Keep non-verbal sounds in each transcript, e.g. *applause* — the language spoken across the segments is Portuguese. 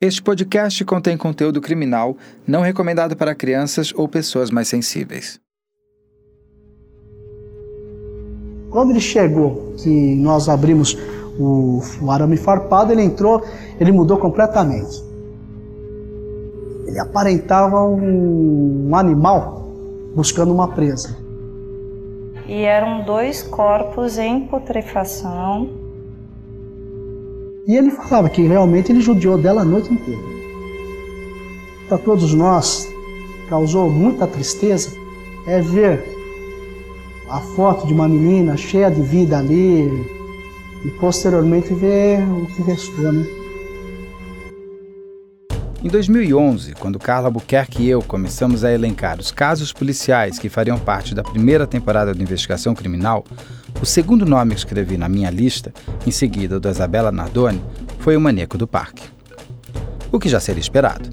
Este podcast contém conteúdo criminal não recomendado para crianças ou pessoas mais sensíveis. Quando ele chegou, que nós abrimos o, o arame farpado, ele entrou, ele mudou completamente. Ele aparentava um, um animal buscando uma presa. E eram dois corpos em putrefação. E ele falava que realmente ele judiou dela a noite inteira. Para todos nós, causou muita tristeza é ver a foto de uma menina cheia de vida ali e posteriormente ver o que restou, né? Em 2011, quando Carla Buquerque e eu começamos a elencar os casos policiais que fariam parte da primeira temporada de investigação criminal, o segundo nome que escrevi na minha lista, em seguida o da Isabela Nardoni, foi o Maníaco do Parque. O que já seria esperado.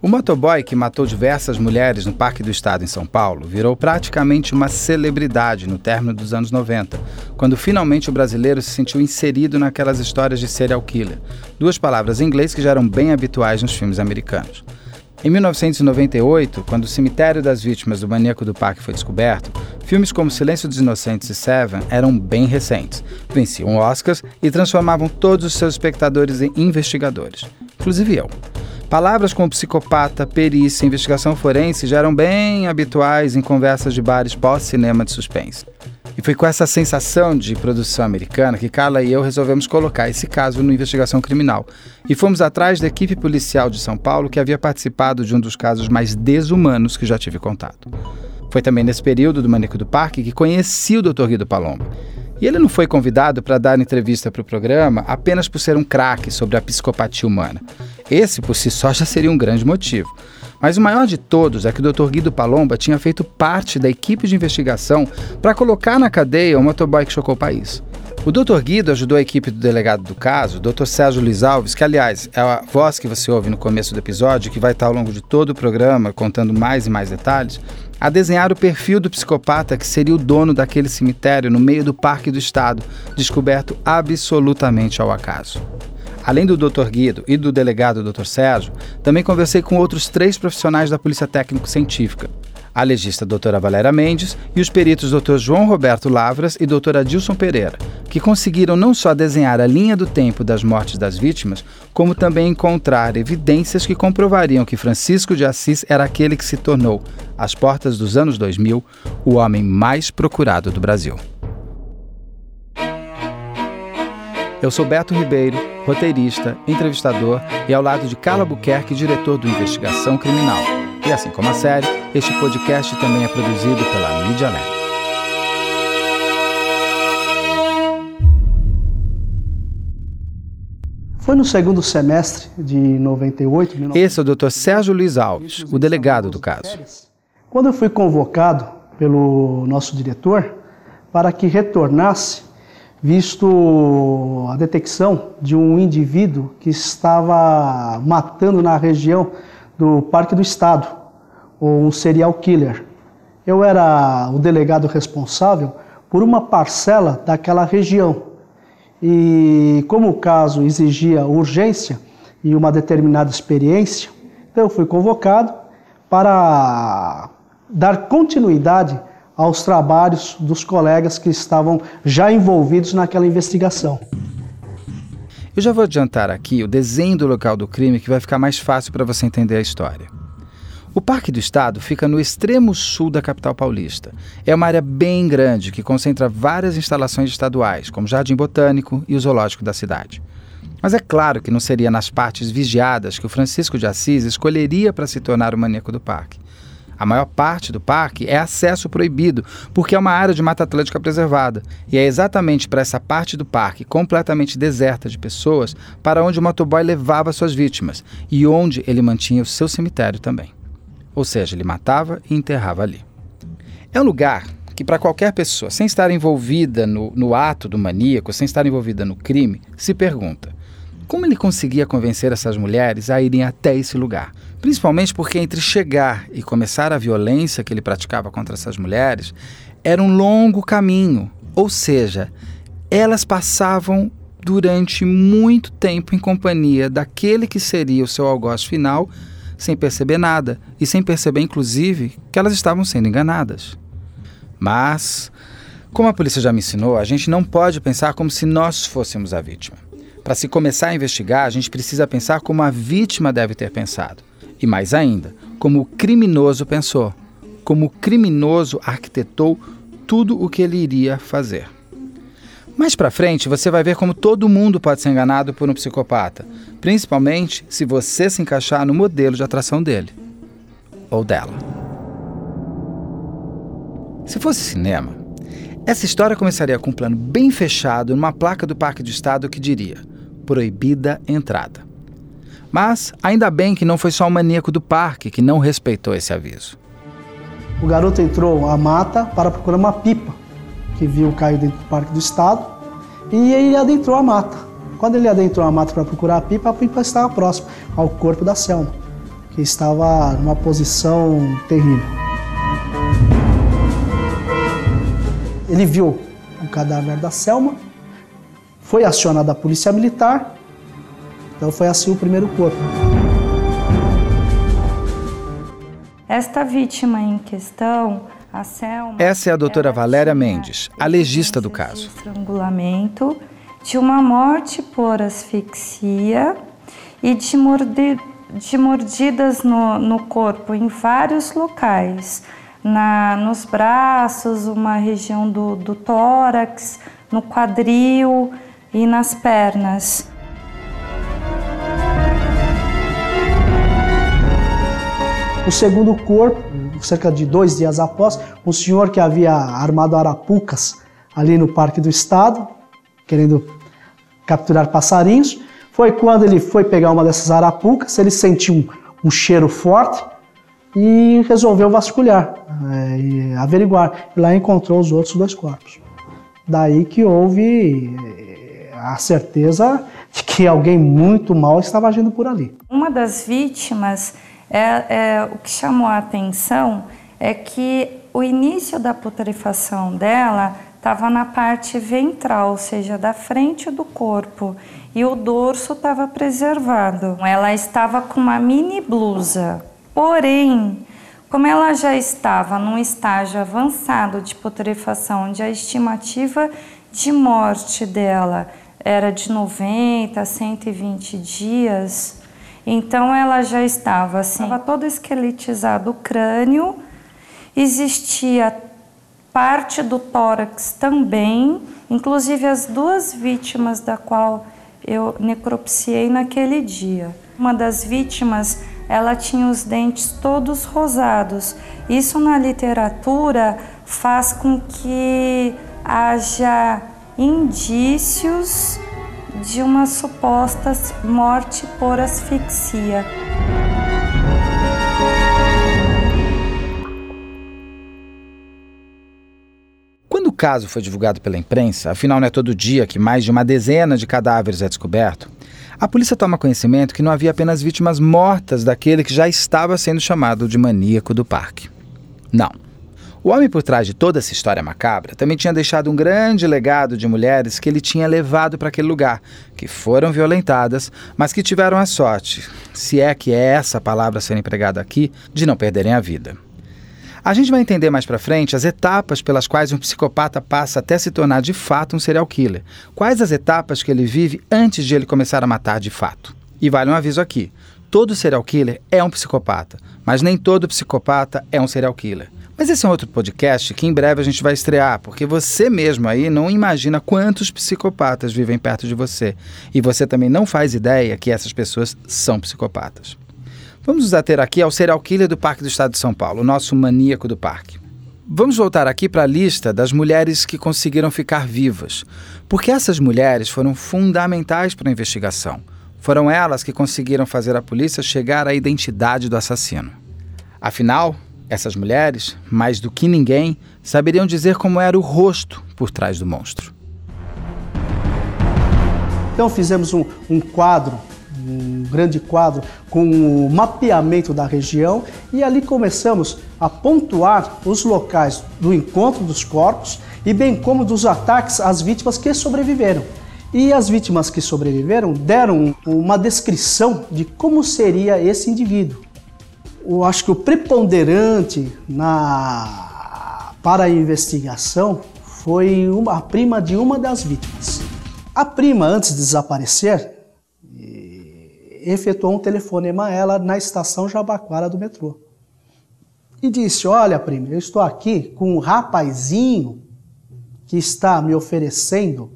O motoboy que matou diversas mulheres no Parque do Estado em São Paulo virou praticamente uma celebridade no término dos anos 90, quando finalmente o brasileiro se sentiu inserido naquelas histórias de serial killer, duas palavras em inglês que já eram bem habituais nos filmes americanos. Em 1998, quando o cemitério das vítimas do maníaco do parque foi descoberto, filmes como Silêncio dos Inocentes e Seven eram bem recentes, venciam Oscars e transformavam todos os seus espectadores em investigadores, inclusive eu. Palavras como psicopata, perícia investigação forense já eram bem habituais em conversas de bares pós-cinema de suspense. E foi com essa sensação de produção americana que Carla e eu resolvemos colocar esse caso no Investigação Criminal. E fomos atrás da equipe policial de São Paulo que havia participado de um dos casos mais desumanos que já tive contato. Foi também nesse período do Maníaco do Parque que conheci o Dr. Guido Palomba. E ele não foi convidado para dar entrevista para o programa apenas por ser um craque sobre a psicopatia humana. Esse, por si só, já seria um grande motivo. Mas o maior de todos é que o Dr. Guido Palomba tinha feito parte da equipe de investigação para colocar na cadeia o motoboy que chocou o país. O Dr. Guido ajudou a equipe do delegado do caso, Dr. Sérgio Luiz Alves, que aliás é a voz que você ouve no começo do episódio, que vai estar ao longo de todo o programa contando mais e mais detalhes, a desenhar o perfil do psicopata que seria o dono daquele cemitério no meio do Parque do Estado, descoberto absolutamente ao acaso. Além do Dr. Guido e do delegado Dr. Sérgio, também conversei com outros três profissionais da Polícia Técnico-Científica, a legista doutora Valéria Mendes e os peritos Dr. João Roberto Lavras e Dr. Adilson Pereira, que conseguiram não só desenhar a linha do tempo das mortes das vítimas, como também encontrar evidências que comprovariam que Francisco de Assis era aquele que se tornou, às portas dos anos 2000, o homem mais procurado do Brasil. Eu sou Beto Ribeiro, roteirista, entrevistador e ao lado de Carla Buquerque, diretor do Investigação Criminal. E assim como a série, este podcast também é produzido pela Mídia Lab. Foi no segundo semestre de 98. Esse é o Dr. Sérgio Luiz Alves, o delegado do caso. Quando eu fui convocado pelo nosso diretor para que retornasse visto a detecção de um indivíduo que estava matando na região do Parque do Estado, um serial killer. Eu era o delegado responsável por uma parcela daquela região. E como o caso exigia urgência e uma determinada experiência, então eu fui convocado para dar continuidade aos trabalhos dos colegas que estavam já envolvidos naquela investigação. Eu já vou adiantar aqui o desenho do local do crime que vai ficar mais fácil para você entender a história. O Parque do Estado fica no extremo sul da capital paulista. É uma área bem grande que concentra várias instalações estaduais, como Jardim Botânico e o Zoológico da cidade. Mas é claro que não seria nas partes vigiadas que o Francisco de Assis escolheria para se tornar o maníaco do parque. A maior parte do parque é acesso proibido, porque é uma área de Mata Atlântica preservada. E é exatamente para essa parte do parque completamente deserta de pessoas para onde o motoboy levava suas vítimas e onde ele mantinha o seu cemitério também. Ou seja, ele matava e enterrava ali. É um lugar que, para qualquer pessoa, sem estar envolvida no, no ato do maníaco, sem estar envolvida no crime, se pergunta: como ele conseguia convencer essas mulheres a irem até esse lugar? Principalmente porque entre chegar e começar a violência que ele praticava contra essas mulheres era um longo caminho, ou seja, elas passavam durante muito tempo em companhia daquele que seria o seu algoz final, sem perceber nada e sem perceber, inclusive, que elas estavam sendo enganadas. Mas, como a polícia já me ensinou, a gente não pode pensar como se nós fôssemos a vítima. Para se começar a investigar, a gente precisa pensar como a vítima deve ter pensado. E mais ainda, como o criminoso pensou, como o criminoso arquitetou tudo o que ele iria fazer. Mais para frente, você vai ver como todo mundo pode ser enganado por um psicopata, principalmente se você se encaixar no modelo de atração dele ou dela. Se fosse cinema, essa história começaria com um plano bem fechado numa placa do Parque do Estado que diria: proibida entrada. Mas ainda bem que não foi só o maníaco do parque que não respeitou esse aviso. O garoto entrou à mata para procurar uma pipa que viu cair dentro do Parque do Estado e ele adentrou a mata. Quando ele adentrou a mata para procurar a pipa, a pipa estava próxima ao corpo da Selma, que estava numa posição terrível. Ele viu o cadáver da Selma, foi acionada a polícia militar, então foi assim o primeiro corpo. Esta vítima em questão, a Selma. Essa é a doutora Valéria Mendes, a legista do caso. De estrangulamento, de uma morte por asfixia e de, mordi de mordidas no, no, corpo em vários locais. Na, nos braços, uma região do, do tórax, no quadril e nas pernas. O segundo corpo, cerca de dois dias após, um senhor que havia armado arapucas ali no Parque do Estado, querendo capturar passarinhos. Foi quando ele foi pegar uma dessas arapucas, ele sentiu um, um cheiro forte e resolveu vasculhar, é, e averiguar. E lá encontrou os outros dois corpos. Daí que houve é, a certeza de que alguém muito mal estava agindo por ali. Uma das vítimas é, é, o que chamou a atenção é que o início da putrefação dela estava na parte ventral, ou seja, da frente do corpo, e o dorso estava preservado. Ela estava com uma mini blusa, porém, como ela já estava num estágio avançado de putrefação, onde a estimativa de morte dela era de 90 a 120 dias, então ela já estava assim, estava todo esqueletizado o crânio, existia parte do tórax também, inclusive as duas vítimas da qual eu necropsiei naquele dia. Uma das vítimas, ela tinha os dentes todos rosados. Isso na literatura faz com que haja indícios de uma suposta morte por asfixia. Quando o caso foi divulgado pela imprensa, afinal não é todo dia que mais de uma dezena de cadáveres é descoberto, a polícia toma conhecimento que não havia apenas vítimas mortas daquele que já estava sendo chamado de maníaco do parque. Não. O homem por trás de toda essa história macabra também tinha deixado um grande legado de mulheres que ele tinha levado para aquele lugar, que foram violentadas, mas que tiveram a sorte, se é que é essa palavra sendo empregada aqui, de não perderem a vida. A gente vai entender mais para frente as etapas pelas quais um psicopata passa até se tornar de fato um serial killer. Quais as etapas que ele vive antes de ele começar a matar de fato. E vale um aviso aqui: todo serial killer é um psicopata, mas nem todo psicopata é um serial killer. Mas esse é um outro podcast que em breve a gente vai estrear, porque você mesmo aí não imagina quantos psicopatas vivem perto de você. E você também não faz ideia que essas pessoas são psicopatas. Vamos nos ater aqui ao serial killer do Parque do Estado de São Paulo, o nosso maníaco do parque. Vamos voltar aqui para a lista das mulheres que conseguiram ficar vivas, porque essas mulheres foram fundamentais para a investigação. Foram elas que conseguiram fazer a polícia chegar à identidade do assassino. Afinal, essas mulheres, mais do que ninguém, saberiam dizer como era o rosto por trás do monstro. Então fizemos um, um quadro, um grande quadro com o mapeamento da região e ali começamos a pontuar os locais do encontro dos corpos e bem como dos ataques às vítimas que sobreviveram. E as vítimas que sobreviveram deram uma descrição de como seria esse indivíduo. Eu acho que o preponderante na, para a investigação foi uma, a prima de uma das vítimas. A prima, antes de desaparecer, efetuou um telefonema a ela na estação Jabaquara do metrô. E disse: Olha, prima, eu estou aqui com um rapazinho que está me oferecendo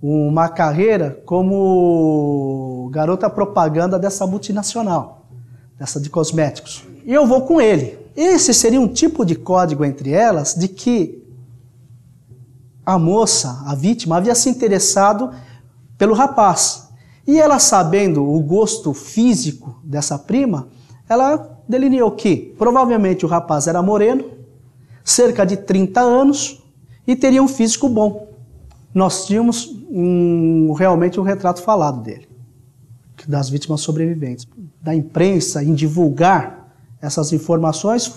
uma carreira como garota propaganda dessa multinacional, dessa de cosméticos. E eu vou com ele. Esse seria um tipo de código entre elas de que a moça, a vítima, havia se interessado pelo rapaz. E ela, sabendo o gosto físico dessa prima, ela delineou que provavelmente o rapaz era moreno, cerca de 30 anos e teria um físico bom nós tínhamos um, realmente um retrato falado dele, das vítimas sobreviventes. Da imprensa em divulgar essas informações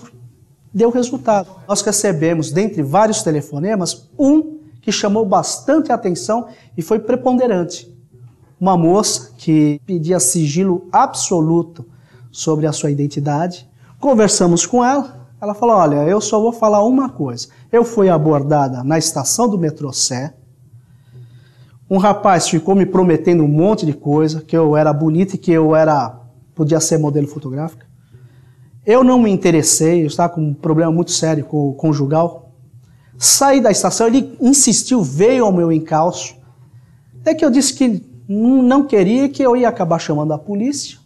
deu resultado. Nós recebemos, dentre vários telefonemas, um que chamou bastante atenção e foi preponderante. Uma moça que pedia sigilo absoluto sobre a sua identidade. Conversamos com ela. Ela falou: Olha, eu só vou falar uma coisa. Eu fui abordada na estação do metrô Sé um rapaz ficou me prometendo um monte de coisa, que eu era bonita e que eu era podia ser modelo fotográfica. Eu não me interessei, eu estava com um problema muito sério com o conjugal. Saí da estação, ele insistiu, veio ao meu encalço. Até que eu disse que não queria, que eu ia acabar chamando a polícia.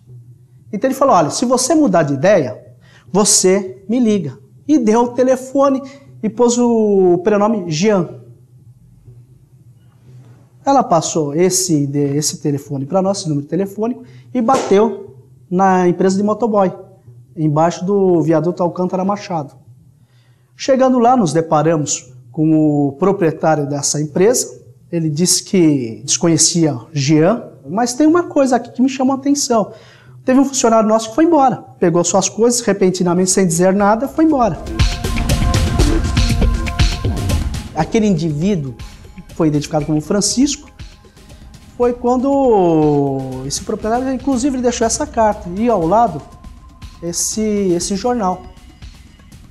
Então ele falou: olha, se você mudar de ideia, você me liga. E deu o telefone e pôs o prenome Jean. Ela passou esse, esse telefone para nós, esse número telefônico, e bateu na empresa de motoboy, embaixo do viaduto Alcântara Machado. Chegando lá, nos deparamos com o proprietário dessa empresa. Ele disse que desconhecia Jean, mas tem uma coisa aqui que me chamou a atenção. Teve um funcionário nosso que foi embora, pegou suas coisas, repentinamente, sem dizer nada, foi embora. Aquele indivíduo foi identificado como Francisco, foi quando esse proprietário, inclusive, deixou essa carta e ao lado esse, esse jornal.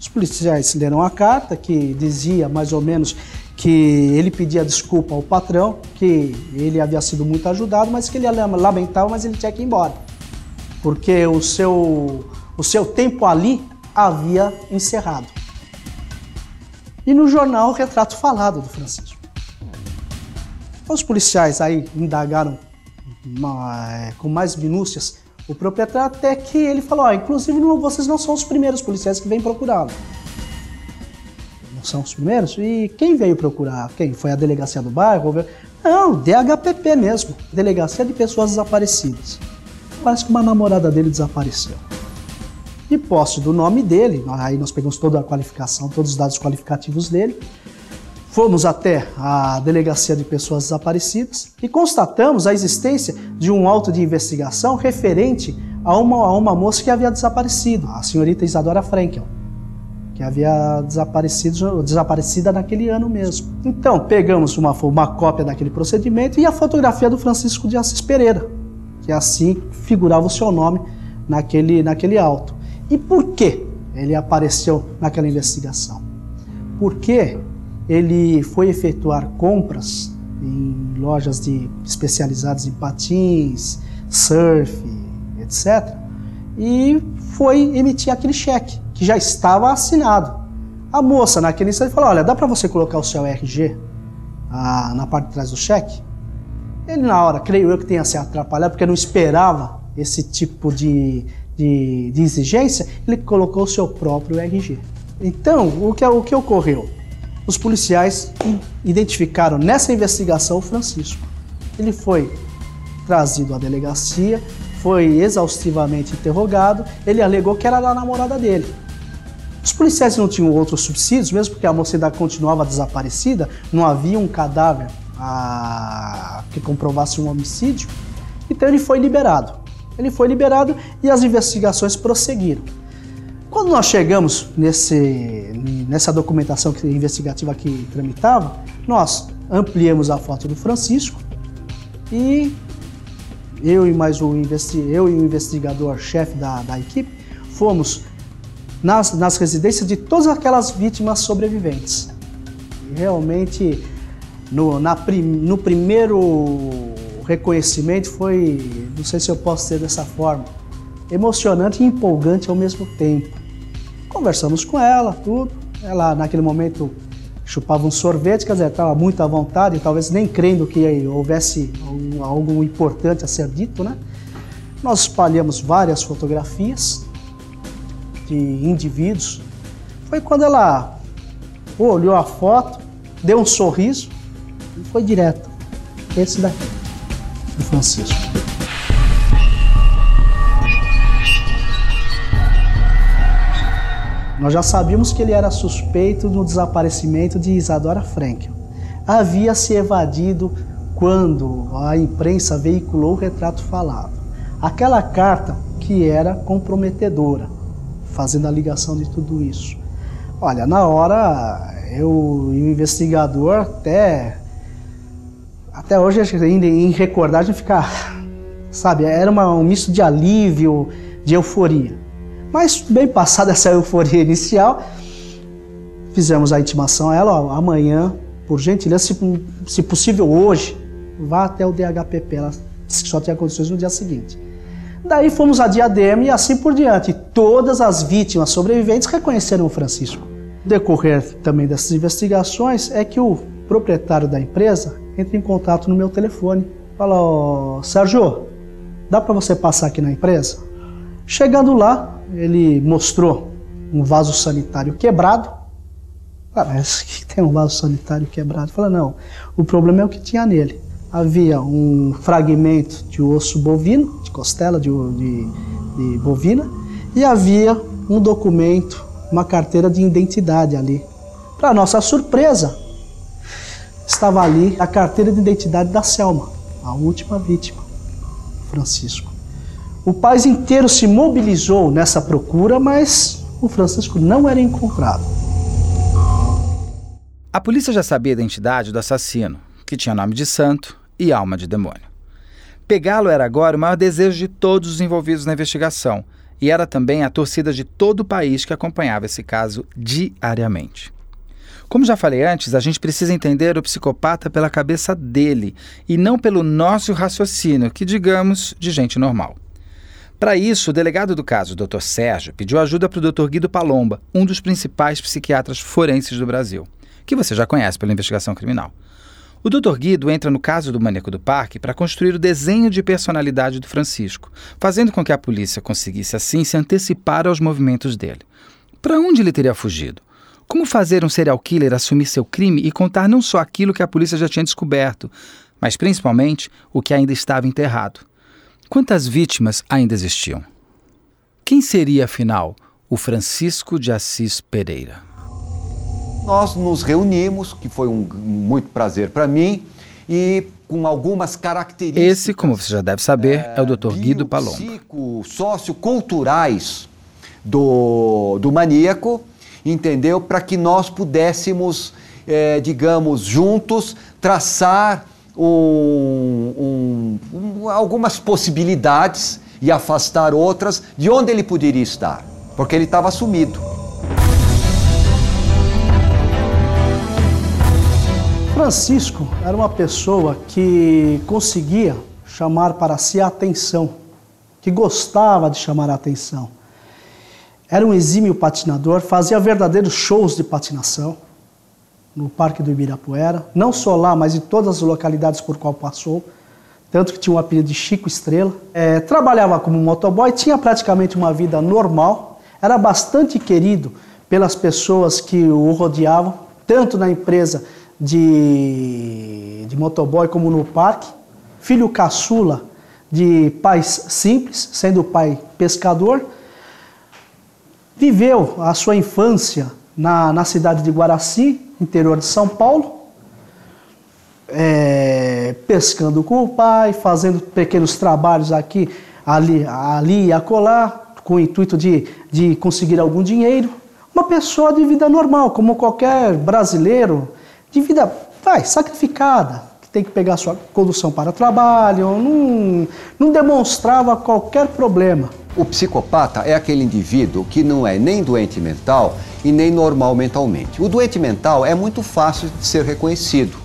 Os policiais leram a carta que dizia mais ou menos que ele pedia desculpa ao patrão, que ele havia sido muito ajudado, mas que ele lamentava, mas ele tinha que ir embora. Porque o seu, o seu tempo ali havia encerrado. E no jornal o retrato falado do Francisco. Os policiais aí indagaram é, com mais minúcias o proprietário até que ele falou, inclusive vocês não são os primeiros policiais que vêm procurá-lo. Não são os primeiros? E quem veio procurar? Quem? Foi a delegacia do bairro? Não, DHPP mesmo, Delegacia de Pessoas Desaparecidas. Parece que uma namorada dele desapareceu. E posse do nome dele, aí nós pegamos toda a qualificação, todos os dados qualificativos dele, Fomos até a Delegacia de Pessoas Desaparecidas e constatamos a existência de um auto de investigação referente a uma, a uma moça que havia desaparecido, a senhorita Isadora Frankel, que havia desaparecido, desaparecida naquele ano mesmo. Então, pegamos uma, uma cópia daquele procedimento e a fotografia do Francisco de Assis Pereira, que assim figurava o seu nome naquele, naquele auto. E por que ele apareceu naquela investigação? Porque ele foi efetuar compras em lojas de, especializadas em patins, surf, etc. E foi emitir aquele cheque, que já estava assinado. A moça, naquele instante, falou: Olha, dá para você colocar o seu RG ah, na parte de trás do cheque? Ele, na hora, creio eu que tenha se atrapalhado, porque não esperava esse tipo de, de, de exigência, ele colocou o seu próprio RG. Então, o que, o que ocorreu? Os policiais identificaram nessa investigação o Francisco. Ele foi trazido à delegacia, foi exaustivamente interrogado, ele alegou que era da namorada dele. Os policiais não tinham outros subsídios, mesmo porque a mocidade continuava desaparecida, não havia um cadáver a... que comprovasse um homicídio, então ele foi liberado. Ele foi liberado e as investigações prosseguiram. Quando nós chegamos nesse, nessa documentação investigativa que tramitava, nós ampliamos a foto do Francisco, E eu e mais o eu e o investigador-chefe da, da equipe fomos nas, nas residências de todas aquelas vítimas sobreviventes. Realmente, no, na, no primeiro reconhecimento foi, não sei se eu posso dizer dessa forma, emocionante e empolgante ao mesmo tempo. Conversamos com ela, tudo. Ela, naquele momento, chupava um sorvete, quer dizer, estava muito à vontade, talvez nem crendo que houvesse algo importante a ser dito, né? Nós espalhamos várias fotografias de indivíduos. Foi quando ela olhou a foto, deu um sorriso e foi direto. Esse daqui, do Francisco. Nós já sabíamos que ele era suspeito no desaparecimento de Isadora Frankel. Havia se evadido quando a imprensa veiculou o retrato falado. Aquela carta que era comprometedora, fazendo a ligação de tudo isso. Olha, na hora eu o investigador até até hoje ainda em recordar a gente fica, sabe, era uma, um misto de alívio, de euforia. Mas bem passada essa euforia inicial, fizemos a intimação a ela, ó, amanhã, por gentileza, se, se possível hoje, vá até o DHPP. Ela disse que só tinha condições no dia seguinte. Daí fomos a Diadema e assim por diante. Todas as vítimas sobreviventes reconheceram o Francisco. Decorrer também dessas investigações é que o proprietário da empresa entra em contato no meu telefone. Fala, oh, Sérgio, dá para você passar aqui na empresa? Chegando lá, ele mostrou um vaso sanitário quebrado. Mas que tem um vaso sanitário quebrado? Fala, não, o problema é o que tinha nele. Havia um fragmento de osso bovino, de costela de, de, de bovina, e havia um documento, uma carteira de identidade ali. Para nossa surpresa, estava ali a carteira de identidade da Selma, a última vítima, Francisco. O país inteiro se mobilizou nessa procura, mas o Francisco não era encontrado. A polícia já sabia a identidade do assassino, que tinha nome de santo e alma de demônio. Pegá-lo era agora o maior desejo de todos os envolvidos na investigação, e era também a torcida de todo o país que acompanhava esse caso diariamente. Como já falei antes, a gente precisa entender o psicopata pela cabeça dele e não pelo nosso raciocínio, que digamos de gente normal. Para isso, o delegado do caso, Dr. Sérgio, pediu ajuda para o Dr. Guido Palomba, um dos principais psiquiatras forenses do Brasil, que você já conhece pela investigação criminal. O Dr. Guido entra no caso do maníaco do parque para construir o desenho de personalidade do Francisco, fazendo com que a polícia conseguisse assim se antecipar aos movimentos dele. Para onde ele teria fugido? Como fazer um serial killer assumir seu crime e contar não só aquilo que a polícia já tinha descoberto, mas principalmente o que ainda estava enterrado? Quantas vítimas ainda existiam? Quem seria, afinal, o Francisco de Assis Pereira? Nós nos reunimos, que foi um muito prazer para mim, e com algumas características. Esse, como você já deve saber, é, é o Dr. Guido Palomba. socioculturais do, do maníaco, entendeu? Para que nós pudéssemos, é, digamos, juntos traçar um, um, algumas possibilidades e afastar outras de onde ele poderia estar, porque ele estava sumido. Francisco era uma pessoa que conseguia chamar para si a atenção, que gostava de chamar a atenção. Era um exímio patinador, fazia verdadeiros shows de patinação no Parque do Ibirapuera, não só lá, mas em todas as localidades por qual passou, tanto que tinha o um apelido de Chico Estrela. É, trabalhava como motoboy, tinha praticamente uma vida normal, era bastante querido pelas pessoas que o rodeavam, tanto na empresa de, de motoboy como no parque. Filho caçula de pais simples, sendo o pai pescador. Viveu a sua infância na, na cidade de Guaraci, interior de São Paulo, é, pescando com o pai, fazendo pequenos trabalhos aqui, ali, ali e acolá, com o intuito de, de conseguir algum dinheiro. Uma pessoa de vida normal, como qualquer brasileiro, de vida vai, sacrificada, tem que pegar sua condução para trabalho, não, não demonstrava qualquer problema. O psicopata é aquele indivíduo que não é nem doente mental e nem normal mentalmente. O doente mental é muito fácil de ser reconhecido,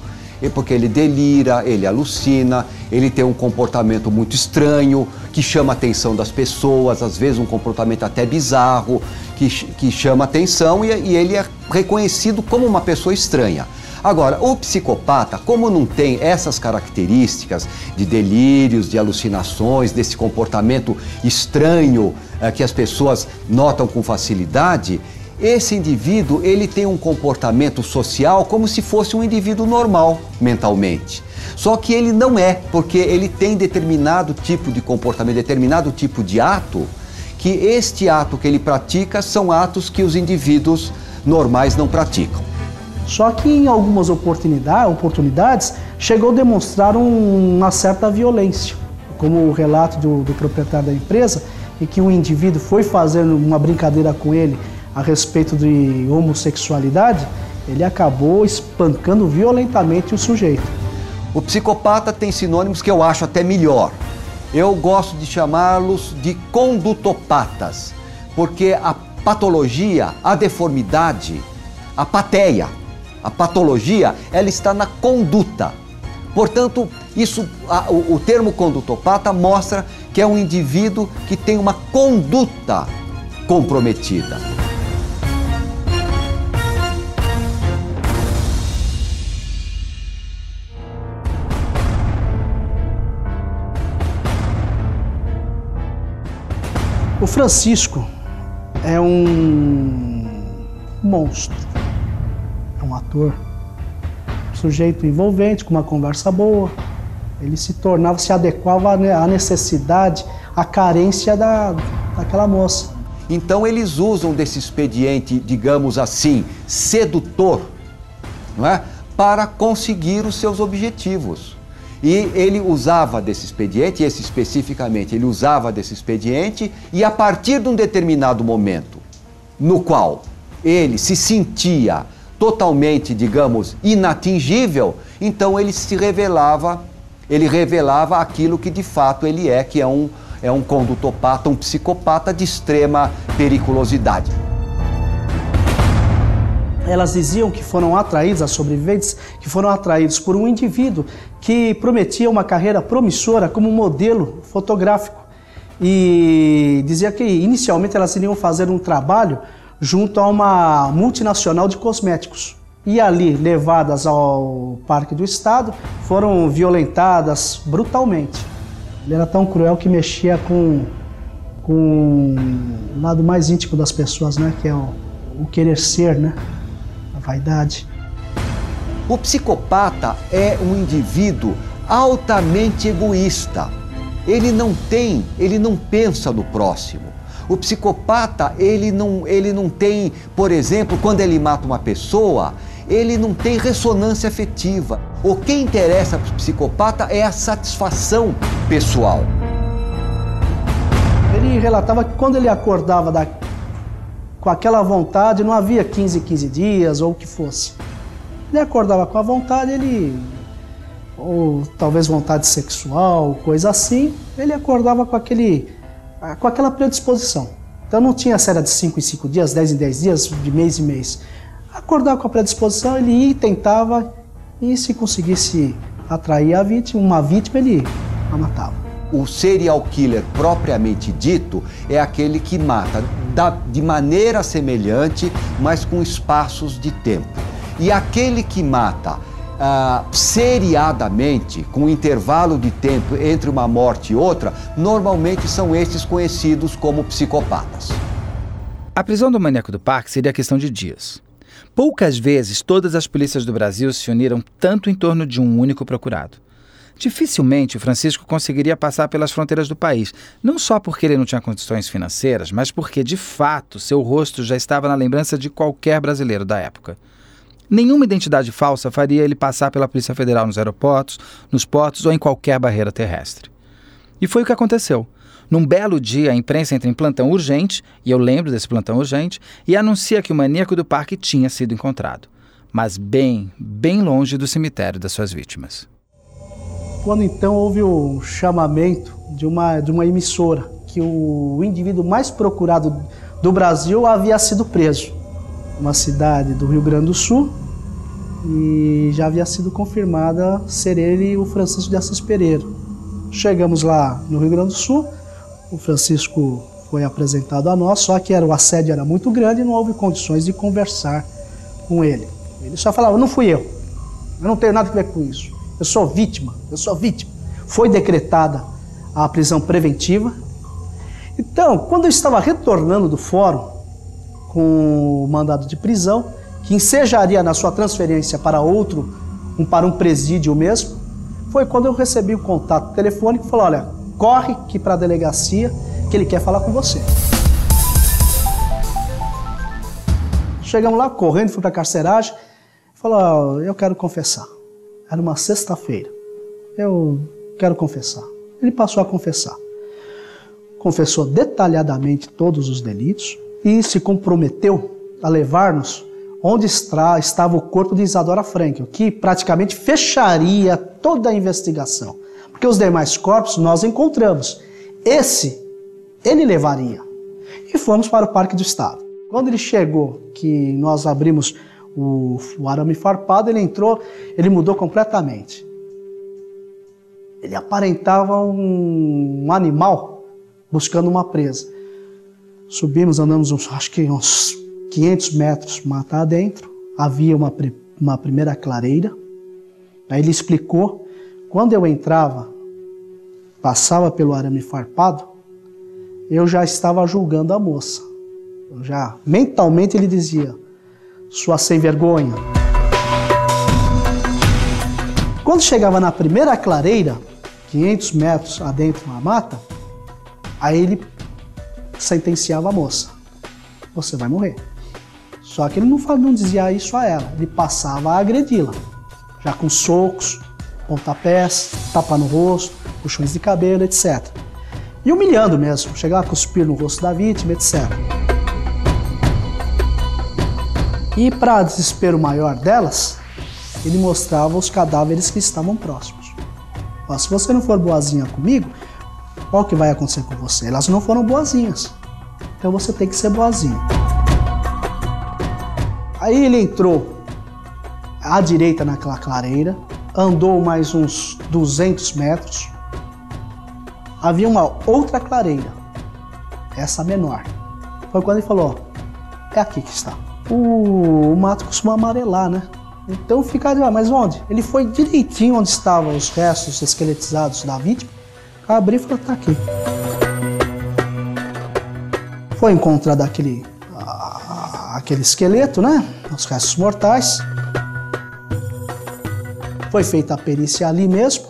porque ele delira, ele alucina, ele tem um comportamento muito estranho, que chama a atenção das pessoas, às vezes um comportamento até bizarro, que, que chama atenção e, e ele é reconhecido como uma pessoa estranha. Agora, o psicopata, como não tem essas características de delírios, de alucinações, desse comportamento estranho é, que as pessoas notam com facilidade, esse indivíduo ele tem um comportamento social como se fosse um indivíduo normal mentalmente. Só que ele não é, porque ele tem determinado tipo de comportamento, determinado tipo de ato, que este ato que ele pratica são atos que os indivíduos normais não praticam. Só que em algumas oportunidades, oportunidades chegou a demonstrar um, uma certa violência, como o relato do, do proprietário da empresa, em que um indivíduo foi fazendo uma brincadeira com ele a respeito de homossexualidade, ele acabou espancando violentamente o sujeito. O psicopata tem sinônimos que eu acho até melhor. Eu gosto de chamá-los de condutopatas, porque a patologia, a deformidade, a pateia, a patologia, ela está na conduta. Portanto, isso, a, o, o termo condutopata mostra que é um indivíduo que tem uma conduta comprometida. O Francisco é um monstro um ator, um sujeito envolvente, com uma conversa boa. Ele se tornava, se adequava à necessidade, à carência da, daquela moça. Então eles usam desse expediente, digamos assim, sedutor, não é? para conseguir os seus objetivos. E ele usava desse expediente, esse especificamente, ele usava desse expediente, e a partir de um determinado momento, no qual ele se sentia totalmente, digamos, inatingível, então ele se revelava, ele revelava aquilo que de fato ele é, que é um, é um condutopata, um psicopata de extrema periculosidade. Elas diziam que foram atraídas, as sobreviventes, que foram atraídos por um indivíduo que prometia uma carreira promissora como modelo fotográfico. E dizia que inicialmente elas iriam fazer um trabalho junto a uma multinacional de cosméticos. E ali, levadas ao Parque do Estado, foram violentadas brutalmente. Ele era tão cruel que mexia com, com o lado mais íntimo das pessoas, né? que é o, o querer ser, né? a vaidade. O psicopata é um indivíduo altamente egoísta. Ele não tem, ele não pensa no próximo. O psicopata, ele não, ele não tem, por exemplo, quando ele mata uma pessoa, ele não tem ressonância afetiva. O que interessa para o psicopata é a satisfação pessoal. Ele relatava que quando ele acordava da, com aquela vontade, não havia 15, 15 dias ou o que fosse. Ele acordava com a vontade, ele ou talvez vontade sexual, coisa assim, ele acordava com aquele com aquela predisposição. Então não tinha série de 5 em 5 dias, 10 em 10 dias, de mês em mês. Acordar com a predisposição, ele ia e tentava, e se conseguisse atrair a vítima, uma vítima, ele a matava. O serial killer propriamente dito é aquele que mata da, de maneira semelhante, mas com espaços de tempo. E aquele que mata ah, seriadamente, com um intervalo de tempo entre uma morte e outra, normalmente são estes conhecidos como psicopatas. A prisão do maníaco do parque seria questão de dias. Poucas vezes todas as polícias do Brasil se uniram tanto em torno de um único procurado. Dificilmente o Francisco conseguiria passar pelas fronteiras do país, não só porque ele não tinha condições financeiras, mas porque, de fato, seu rosto já estava na lembrança de qualquer brasileiro da época. Nenhuma identidade falsa faria ele passar pela Polícia Federal nos aeroportos, nos portos ou em qualquer barreira terrestre. E foi o que aconteceu. Num belo dia, a imprensa entra em plantão urgente, e eu lembro desse plantão urgente, e anuncia que o maníaco do parque tinha sido encontrado, mas bem, bem longe do cemitério das suas vítimas. quando então houve o chamamento de uma, de uma emissora que o indivíduo mais procurado do Brasil havia sido preso. Uma cidade do Rio Grande do Sul e já havia sido confirmada ser ele o Francisco de Assis Pereira. Chegamos lá no Rio Grande do Sul, o Francisco foi apresentado a nós, só que era, o assédio era muito grande e não houve condições de conversar com ele. Ele só falava: Não fui eu, eu não tenho nada a ver com isso, eu sou vítima, eu sou vítima. Foi decretada a prisão preventiva. Então, quando eu estava retornando do fórum com mandado de prisão, que ensejaria na sua transferência para outro, um, para um presídio mesmo, foi quando eu recebi o contato telefônico e falou: olha, corre que para a delegacia que ele quer falar com você. Chegamos lá correndo, fui para a carceragem, falou: oh, eu quero confessar. Era uma sexta-feira. Eu quero confessar. Ele passou a confessar. Confessou detalhadamente todos os delitos e se comprometeu a levar-nos onde estava o corpo de Isadora Frankel, que praticamente fecharia toda a investigação. Porque os demais corpos nós encontramos. Esse, ele levaria. E fomos para o Parque do Estado. Quando ele chegou, que nós abrimos o, o arame farpado, ele entrou, ele mudou completamente. Ele aparentava um, um animal buscando uma presa. Subimos, andamos uns, acho que uns 500 metros matar adentro, havia uma, uma primeira clareira. Aí ele explicou, quando eu entrava, passava pelo arame farpado, eu já estava julgando a moça. Já mentalmente ele dizia: "Sua sem vergonha". Quando chegava na primeira clareira, 500 metros adentro na mata, aí ele sentenciava a moça: "Você vai morrer". Só que ele não, não dizia isso a ela, ele passava a agredi-la, já com socos, pontapés, tapa no rosto, puxões de cabelo, etc. E humilhando mesmo, chegava a cuspir no rosto da vítima, etc. E para desespero maior delas, ele mostrava os cadáveres que estavam próximos. Se você não for boazinha comigo, qual que vai acontecer com você? Elas não foram boazinhas. Então você tem que ser boazinha. Aí ele entrou à direita naquela clareira, andou mais uns 200 metros. Havia uma outra clareira, essa menor. Foi quando ele falou: é aqui que está. O, o mato costuma amarelar, né? Então fica ali, mas onde? Ele foi direitinho onde estavam os restos esqueletizados da vítima. Abriu e falou: tá aqui. Foi encontrado aquele aquele esqueleto, né? Os restos mortais. Foi feita a perícia ali mesmo.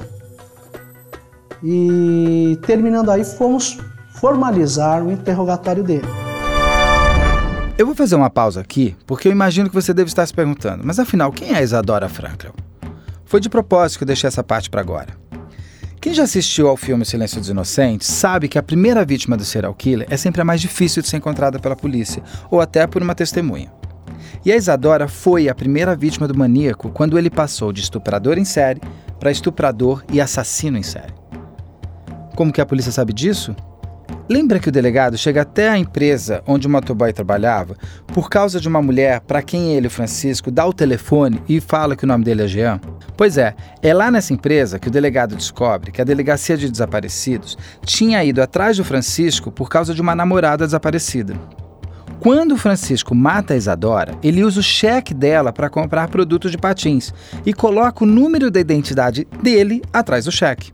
E terminando aí, fomos formalizar o interrogatório dele. Eu vou fazer uma pausa aqui, porque eu imagino que você deve estar se perguntando, mas afinal, quem é Isadora Franklin? Foi de propósito que eu deixei essa parte para agora. Quem já assistiu ao filme Silêncio dos Inocentes sabe que a primeira vítima do serial killer é sempre a mais difícil de ser encontrada pela polícia, ou até por uma testemunha. E a Isadora foi a primeira vítima do maníaco quando ele passou de estuprador em série para estuprador e assassino em série. Como que a polícia sabe disso? Lembra que o delegado chega até a empresa onde o motoboy trabalhava por causa de uma mulher para quem ele, Francisco, dá o telefone e fala que o nome dele é Jean? Pois é, é lá nessa empresa que o delegado descobre que a delegacia de desaparecidos tinha ido atrás do Francisco por causa de uma namorada desaparecida. Quando o Francisco mata a Isadora, ele usa o cheque dela para comprar produtos de patins e coloca o número da identidade dele atrás do cheque.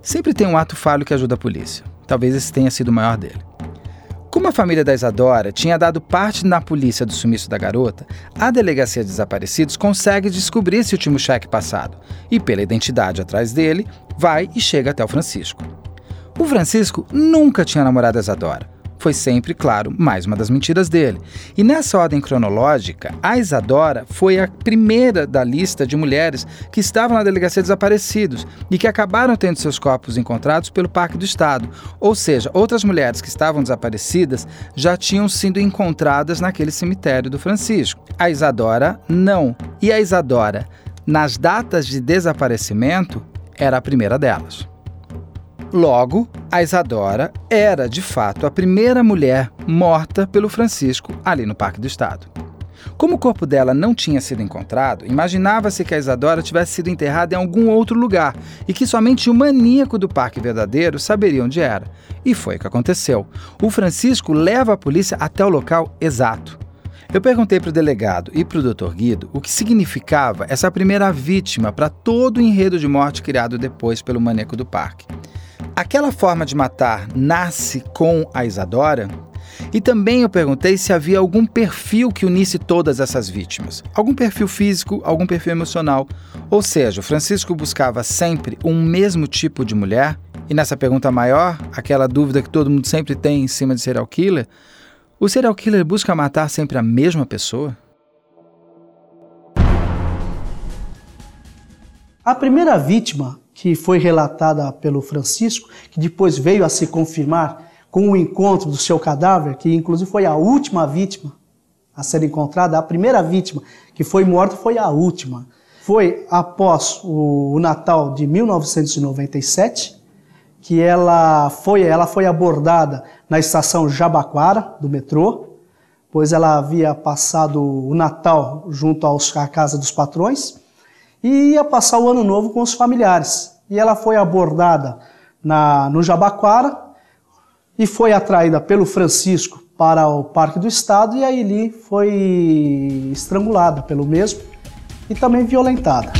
Sempre tem um ato falho que ajuda a polícia. Talvez esse tenha sido o maior dele. Como a família da Isadora tinha dado parte na polícia do sumiço da garota, a Delegacia de Desaparecidos consegue descobrir esse último cheque passado e, pela identidade atrás dele, vai e chega até o Francisco. O Francisco nunca tinha namorado a Isadora foi sempre, claro, mais uma das mentiras dele. E nessa ordem cronológica, a Isadora foi a primeira da lista de mulheres que estavam na delegacia desaparecidos e que acabaram tendo seus corpos encontrados pelo Parque do Estado. Ou seja, outras mulheres que estavam desaparecidas já tinham sido encontradas naquele cemitério do Francisco. A Isadora, não. E a Isadora, nas datas de desaparecimento, era a primeira delas. Logo, a Isadora era, de fato, a primeira mulher morta pelo Francisco ali no Parque do Estado. Como o corpo dela não tinha sido encontrado, imaginava-se que a Isadora tivesse sido enterrada em algum outro lugar e que somente o maníaco do Parque Verdadeiro saberia onde era. E foi o que aconteceu. O Francisco leva a polícia até o local exato. Eu perguntei para o delegado e para o Dr. Guido o que significava essa primeira vítima para todo o enredo de morte criado depois pelo maníaco do parque. Aquela forma de matar nasce com a Isadora? E também eu perguntei se havia algum perfil que unisse todas essas vítimas. Algum perfil físico, algum perfil emocional. Ou seja, o Francisco buscava sempre um mesmo tipo de mulher? E nessa pergunta maior, aquela dúvida que todo mundo sempre tem em cima de serial killer, o serial killer busca matar sempre a mesma pessoa? A primeira vítima que foi relatada pelo Francisco, que depois veio a se confirmar com o encontro do seu cadáver, que inclusive foi a última vítima a ser encontrada, a primeira vítima que foi morta foi a última. Foi após o, Natal de 1997 que ela foi, ela foi abordada na estação Jabaquara do metrô, pois ela havia passado o Natal junto aos, à casa dos patrões e ia passar o ano novo com os familiares. E ela foi abordada na, no Jabaquara e foi atraída pelo Francisco para o Parque do Estado e aí ali foi estrangulada pelo mesmo e também violentada.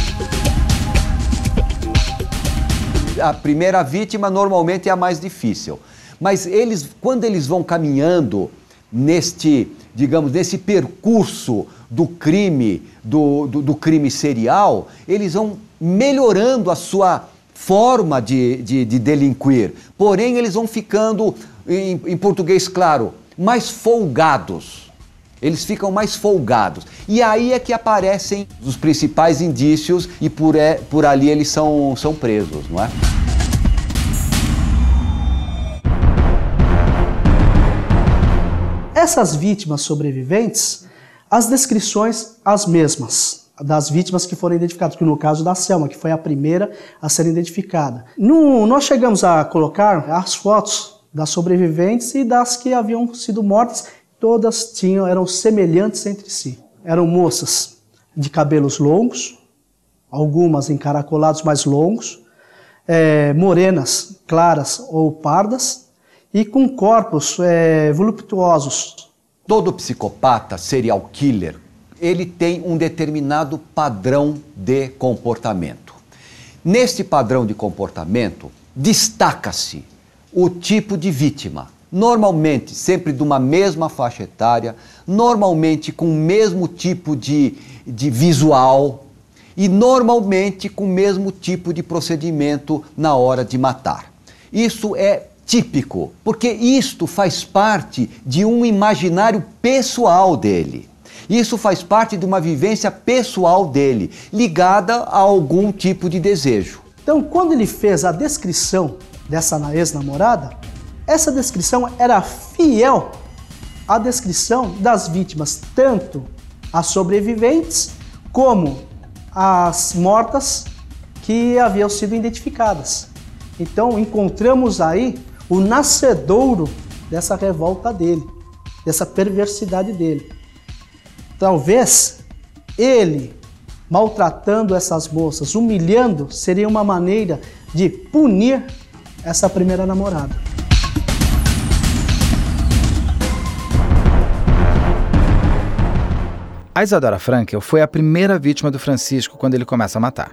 A primeira vítima normalmente é a mais difícil, mas eles, quando eles vão caminhando neste, digamos, nesse percurso do crime, do, do, do crime serial, eles vão melhorando a sua forma de, de, de delinquir. Porém, eles vão ficando, em, em português claro, mais folgados. Eles ficam mais folgados. E aí é que aparecem os principais indícios e por, é, por ali eles são, são presos, não é? Essas vítimas sobreviventes, as descrições as mesmas das vítimas que foram identificadas, que no caso da Selma, que foi a primeira a ser identificada. No, nós chegamos a colocar as fotos das sobreviventes e das que haviam sido mortas, todas tinham eram semelhantes entre si. Eram moças de cabelos longos, algumas encaracolados mais longos, é, morenas, claras ou pardas, e com corpos é, voluptuosos. Todo psicopata, serial killer, ele tem um determinado padrão de comportamento. Neste padrão de comportamento, destaca-se o tipo de vítima. Normalmente, sempre de uma mesma faixa etária, normalmente com o mesmo tipo de, de visual e normalmente com o mesmo tipo de procedimento na hora de matar. Isso é típico, porque isto faz parte de um imaginário pessoal dele. Isso faz parte de uma vivência pessoal dele, ligada a algum tipo de desejo. Então, quando ele fez a descrição dessa ex-namorada, essa descrição era fiel à descrição das vítimas, tanto as sobreviventes como as mortas que haviam sido identificadas. Então, encontramos aí o nascedouro dessa revolta dele, dessa perversidade dele. Talvez ele maltratando essas moças, humilhando, seria uma maneira de punir essa primeira namorada. A Isadora Frankel foi a primeira vítima do Francisco quando ele começa a matar.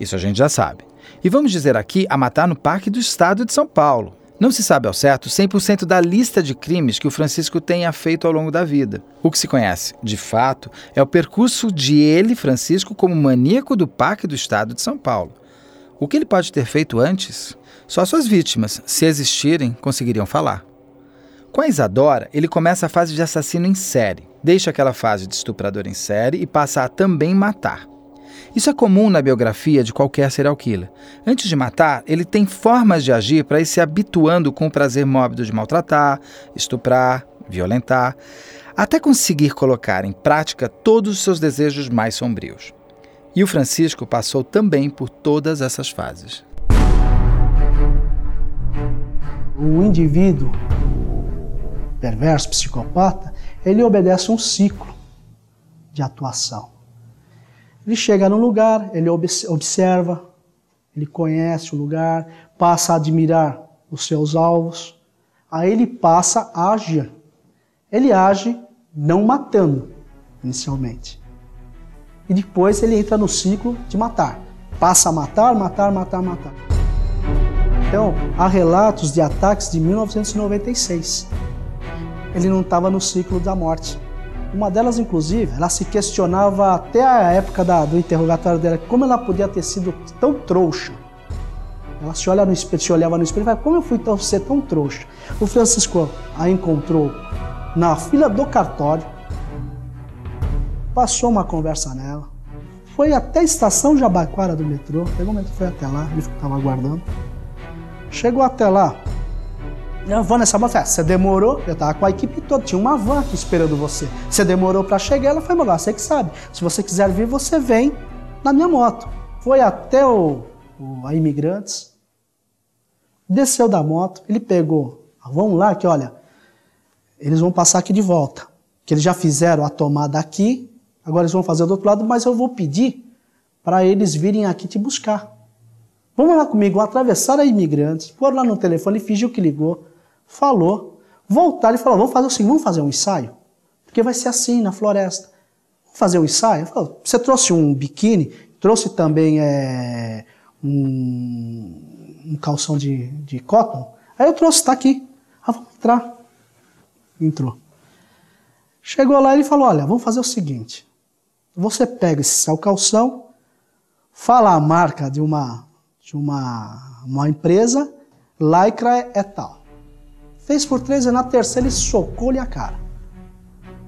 Isso a gente já sabe. E vamos dizer aqui a matar no Parque do Estado de São Paulo, não se sabe ao certo 100% da lista de crimes que o Francisco tenha feito ao longo da vida. O que se conhece, de fato, é o percurso de ele, Francisco, como maníaco do Parque do Estado de São Paulo. O que ele pode ter feito antes? Só suas vítimas, se existirem, conseguiriam falar. Com a Isadora, ele começa a fase de assassino em série, deixa aquela fase de estuprador em série e passa a também matar. Isso é comum na biografia de qualquer serial killer. Antes de matar, ele tem formas de agir para ir se habituando com o prazer mórbido de maltratar, estuprar, violentar, até conseguir colocar em prática todos os seus desejos mais sombrios. E o Francisco passou também por todas essas fases. O indivíduo perverso, psicopata, ele obedece um ciclo de atuação. Ele chega no lugar, ele observa, ele conhece o lugar, passa a admirar os seus alvos, aí ele passa a agir. Ele age não matando, inicialmente. E depois ele entra no ciclo de matar. Passa a matar, matar, matar, matar. Então, há relatos de ataques de 1996. Ele não estava no ciclo da morte. Uma delas, inclusive, ela se questionava até a época da, do interrogatório dela, como ela podia ter sido tão trouxa. Ela se, olha no espelho, se olhava no espelho e falava, como eu fui tão, ser tão trouxa? O Francisco a encontrou na fila do cartório, passou uma conversa nela, foi até a estação Jabaquara do metrô, pegou o metrô, foi até lá, ele estava aguardando. Chegou até lá, eu vou nessa van, você demorou, eu tava com a equipe toda, tinha uma van aqui esperando você. Você demorou para chegar, ela foi mandar, você que sabe. Se você quiser vir, você vem na minha moto. Foi até o, o a Imigrantes, desceu da moto, ele pegou, vamos lá que olha, eles vão passar aqui de volta. Que eles já fizeram a tomada aqui, agora eles vão fazer do outro lado, mas eu vou pedir para eles virem aqui te buscar. Vamos lá comigo, atravessar a imigrantes, foram lá no telefone, fingiu que ligou falou, voltaram e falaram, vamos fazer assim, vamos fazer um ensaio? Porque vai ser assim na floresta. Vamos fazer um ensaio? Falou, você trouxe um biquíni, trouxe também é, um, um, calção de, de cotton? Aí eu trouxe, está aqui. Ah, vamos entrar. Entrou. Chegou lá e ele falou, olha, vamos fazer o seguinte. Você pega esse seu calção, fala a marca de uma, de uma, uma empresa, Lycra é tal. Fez por três e na terceira ele socou-lhe a cara.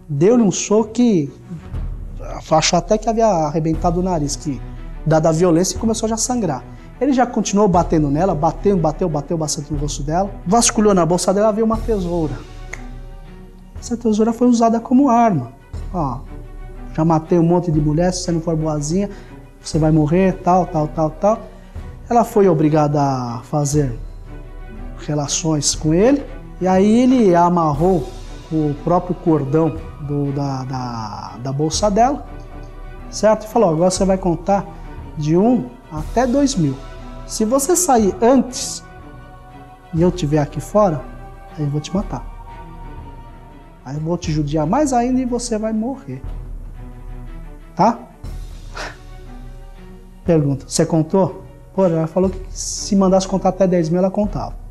Deu-lhe um soco que achou até que havia arrebentado o nariz, que dada a violência começou já a sangrar. Ele já continuou batendo nela, bateu, bateu, bateu bastante no rosto dela. Vasculhou na bolsa dela, veio uma tesoura. Essa tesoura foi usada como arma. Ó, já matei um monte de mulher, se você não for boazinha, você vai morrer, tal, tal, tal, tal. Ela foi obrigada a fazer relações com ele. E aí ele amarrou o próprio cordão do, da, da, da, bolsa dela, certo? E falou: agora você vai contar de um até dois mil. Se você sair antes e eu estiver aqui fora, aí eu vou te matar. Aí eu vou te judiar mais ainda e você vai morrer. Tá? *laughs* Pergunta: você contou? Pô, ela falou que se mandasse contar até 10 mil, ela contava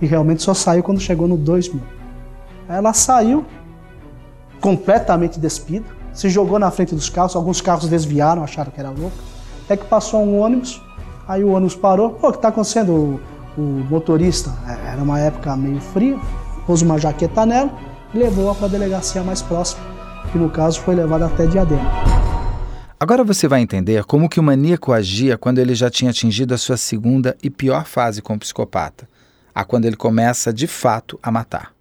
e realmente só saiu quando chegou no 2000. Ela saiu completamente despida, se jogou na frente dos carros, alguns carros desviaram, acharam que era louca. Até que passou um ônibus, aí o ônibus parou. Pô, o que está acontecendo? O, o, motorista, é, era uma época meio fria, pôs uma jaqueta nela e levou-a para a delegacia mais próxima, que no caso foi levada até Diadema. Agora você vai entender como que o maníaco agia quando ele já tinha atingido a sua segunda e pior fase como psicopata a quando ele começa de fato a matar.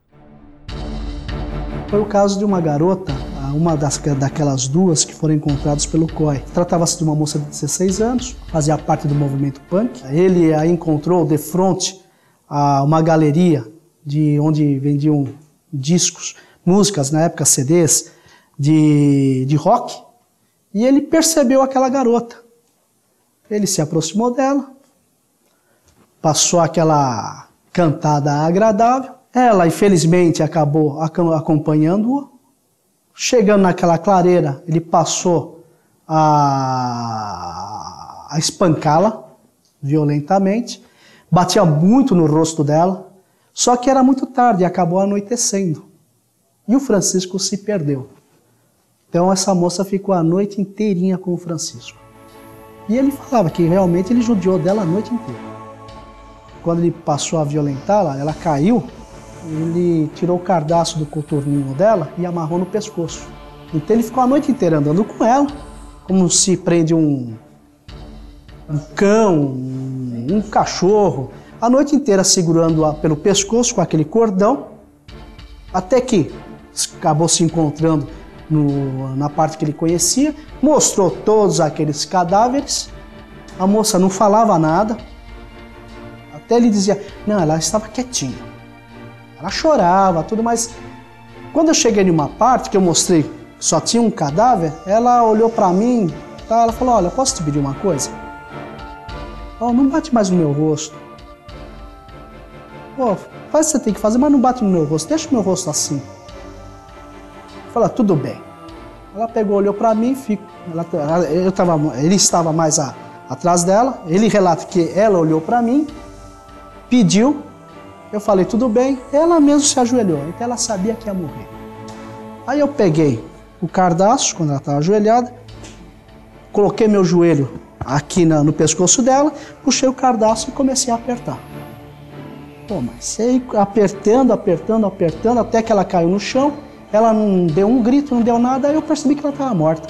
Foi o caso de uma garota, uma das, daquelas duas que foram encontradas pelo COI. Tratava-se de uma moça de 16 anos, fazia parte do movimento punk. Ele a encontrou de frente a uma galeria de onde vendiam discos, músicas, na época CDs, de, de rock, e ele percebeu aquela garota. Ele se aproximou dela, passou aquela cantada agradável. Ela, infelizmente, acabou acompanhando-o. Chegando naquela clareira, ele passou a, a espancá-la violentamente, batia muito no rosto dela, só que era muito tarde e acabou anoitecendo. E o Francisco se perdeu. Então essa moça ficou a noite inteirinha com o Francisco. E ele falava que realmente ele judiou dela a noite inteira. Quando ele passou a violentá-la, ela caiu, ele tirou o cardaço do coturninho dela e amarrou no pescoço. Então ele ficou a noite inteira andando com ela, como se prende um, um cão, um, um cachorro, a noite inteira segurando-a pelo pescoço com aquele cordão, até que acabou se encontrando no, na parte que ele conhecia, mostrou todos aqueles cadáveres. A moça não falava nada, até ele dizia: Não, ela estava quietinha. Ela chorava, tudo, mas quando eu cheguei em uma parte que eu mostrei que só tinha um cadáver, ela olhou para mim, tá? ela falou: Olha, posso te pedir uma coisa? Oh, não bate mais no meu rosto. Oh, faz o que você tem que fazer, mas não bate no meu rosto, deixa o meu rosto assim. Fala, tudo bem. Ela pegou, olhou para mim, fico, ela, eu ele estava mais a, atrás dela. Ele relata que ela olhou para mim, pediu, eu falei tudo bem. Ela mesmo se ajoelhou, então ela sabia que ia morrer. Aí eu peguei o cardaço quando ela estava ajoelhada, coloquei meu joelho aqui na, no pescoço dela, puxei o cardaço e comecei a apertar. Pô, mas aí apertando, apertando, apertando, até que ela caiu no chão. Ela não deu um grito, não deu nada, aí eu percebi que ela estava morta.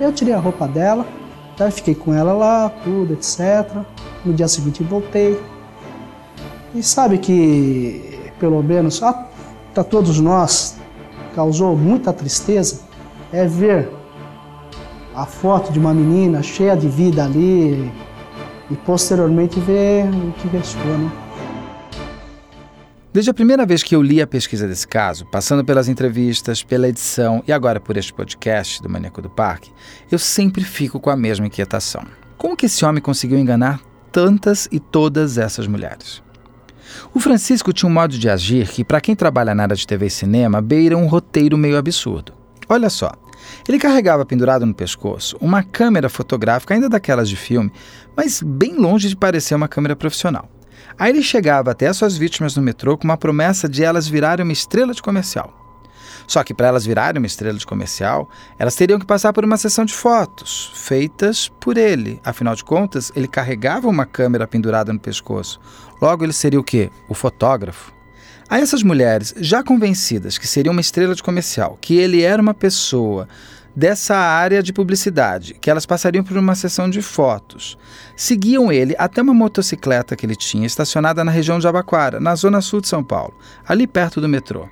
Eu tirei a roupa dela, aí fiquei com ela lá, tudo, etc. No dia seguinte voltei. E sabe que, pelo menos, para todos nós, causou muita tristeza é ver a foto de uma menina cheia de vida ali e posteriormente ver o que restou, né? Desde a primeira vez que eu li a pesquisa desse caso, passando pelas entrevistas, pela edição e agora por este podcast do Maníaco do Parque, eu sempre fico com a mesma inquietação. Como que esse homem conseguiu enganar tantas e todas essas mulheres? O Francisco tinha um modo de agir que, para quem trabalha na área de TV e cinema, beira um roteiro meio absurdo. Olha só, ele carregava pendurado no pescoço uma câmera fotográfica, ainda daquelas de filme, mas bem longe de parecer uma câmera profissional. Aí ele chegava até as suas vítimas no metrô com uma promessa de elas virarem uma estrela de comercial. Só que para elas virarem uma estrela de comercial, elas teriam que passar por uma sessão de fotos, feitas por ele. Afinal de contas, ele carregava uma câmera pendurada no pescoço. Logo, ele seria o quê? O fotógrafo. A essas mulheres, já convencidas que seria uma estrela de comercial, que ele era uma pessoa dessa área de publicidade, que elas passariam por uma sessão de fotos. Seguiam ele até uma motocicleta que ele tinha estacionada na região de Abaquara, na zona sul de São Paulo, ali perto do metrô.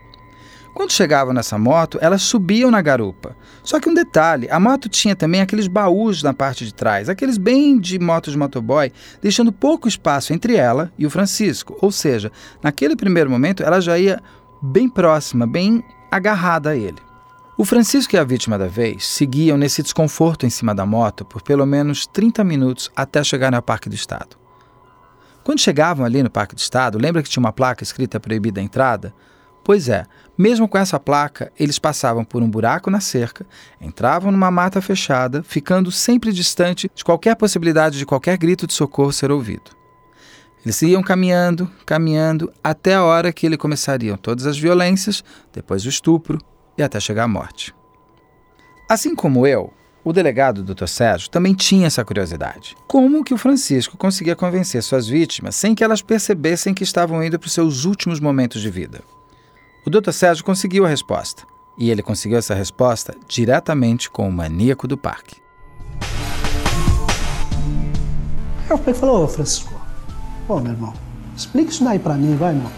Quando chegavam nessa moto, elas subiam na garupa. Só que um detalhe, a moto tinha também aqueles baús na parte de trás, aqueles bem de moto de motoboy, deixando pouco espaço entre ela e o Francisco. Ou seja, naquele primeiro momento ela já ia bem próxima, bem agarrada a ele. O Francisco e a vítima da vez seguiam nesse desconforto em cima da moto por pelo menos 30 minutos até chegar ao Parque do Estado. Quando chegavam ali no Parque do Estado, lembra que tinha uma placa escrita proibida a entrada? Pois é, mesmo com essa placa, eles passavam por um buraco na cerca, entravam numa mata fechada, ficando sempre distante de qualquer possibilidade de qualquer grito de socorro ser ouvido. Eles iam caminhando, caminhando, até a hora que ele começariam todas as violências, depois o estupro, e até chegar à morte. Assim como eu, o delegado Dr. Sérgio também tinha essa curiosidade. Como que o Francisco conseguia convencer suas vítimas sem que elas percebessem que estavam indo para os seus últimos momentos de vida? O Dr. Sérgio conseguiu a resposta. E ele conseguiu essa resposta diretamente com o maníaco do parque. Eu falou, ô Francisco, pô, meu irmão, explica isso daí pra mim, vai, meu.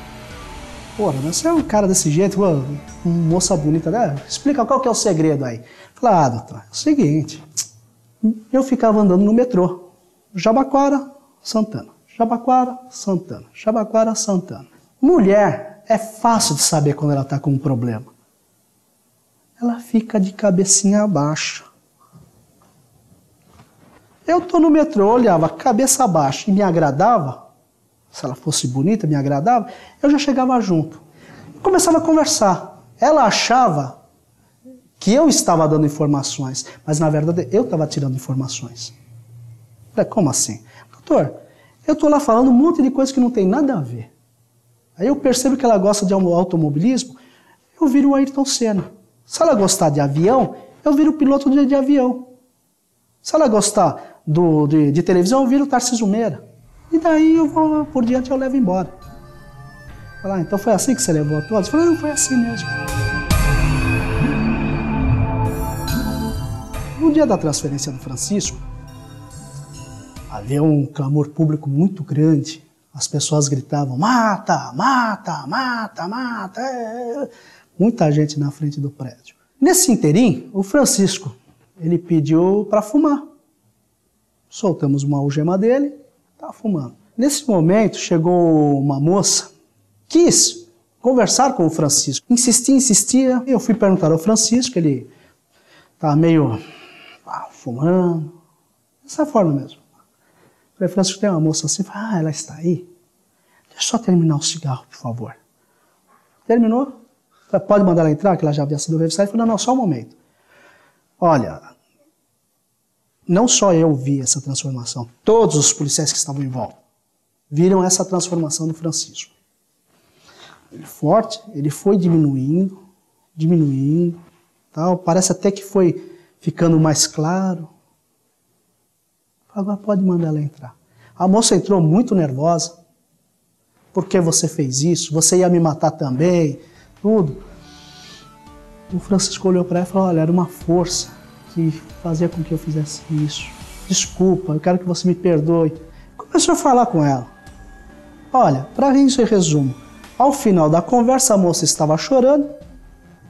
Porra, você é um cara desse jeito, uma moça bonita, né? Explica qual que é o segredo aí. Fala, ah, doutor, é o seguinte, eu ficava andando no metrô, Jabaquara, Santana, Jabaquara, Santana, Jabaquara, Santana. Mulher é fácil de saber quando ela está com um problema. Ela fica de cabecinha baixa. Eu tô no metrô, olhava cabeça baixa e me agradava, se ela fosse bonita, me agradava, eu já chegava junto. Começava a conversar. Ela achava que eu estava dando informações, mas na verdade eu estava tirando informações. Falei, como assim? Doutor, eu estou lá falando um monte de coisa que não tem nada a ver. Aí eu percebo que ela gosta de automobilismo, eu viro o Ayrton Senna. Se ela gostar de avião, eu viro o piloto de, de avião. Se ela gostar do, de, de televisão, eu viro o Tarcísio Meira. E daí eu vou, por diante eu levo embora. Falar, então foi assim que você levou a todos? Falei, não, foi assim mesmo. No dia da transferência do Francisco, havia um clamor público muito grande. As pessoas gritavam: mata, mata, mata, mata. É, é, é. Muita gente na frente do prédio. Nesse interim, o Francisco, ele pediu para fumar. Soltamos uma algema dele, tá fumando. Nesse momento, chegou uma moça, quis conversar com o Francisco. Insistia, insistia. Eu fui perguntar ao Francisco, ele estava meio ah, fumando, dessa forma mesmo. Falei, Francisco, tem uma moça assim, ah, ela está aí. Deixa eu só terminar o cigarro, por favor. Terminou? Falei, Pode mandar ela entrar, que ela já havia sido revistada. Falou, não, não, só um momento. Olha, não só eu vi essa transformação, todos os policiais que estavam em volta viram essa transformação do Francisco. Ele forte, ele foi diminuindo, diminuindo, tal. Parece até que foi ficando mais claro. Agora pode mandar ela entrar. A moça entrou muito nervosa. Por que você fez isso? Você ia me matar também? Tudo. O Francisco olhou para ela e falou: Olha, era uma força que fazia com que eu fizesse isso. Desculpa, eu quero que você me perdoe. Começou a falar com ela. Olha, para isso em resumo, ao final da conversa a moça estava chorando,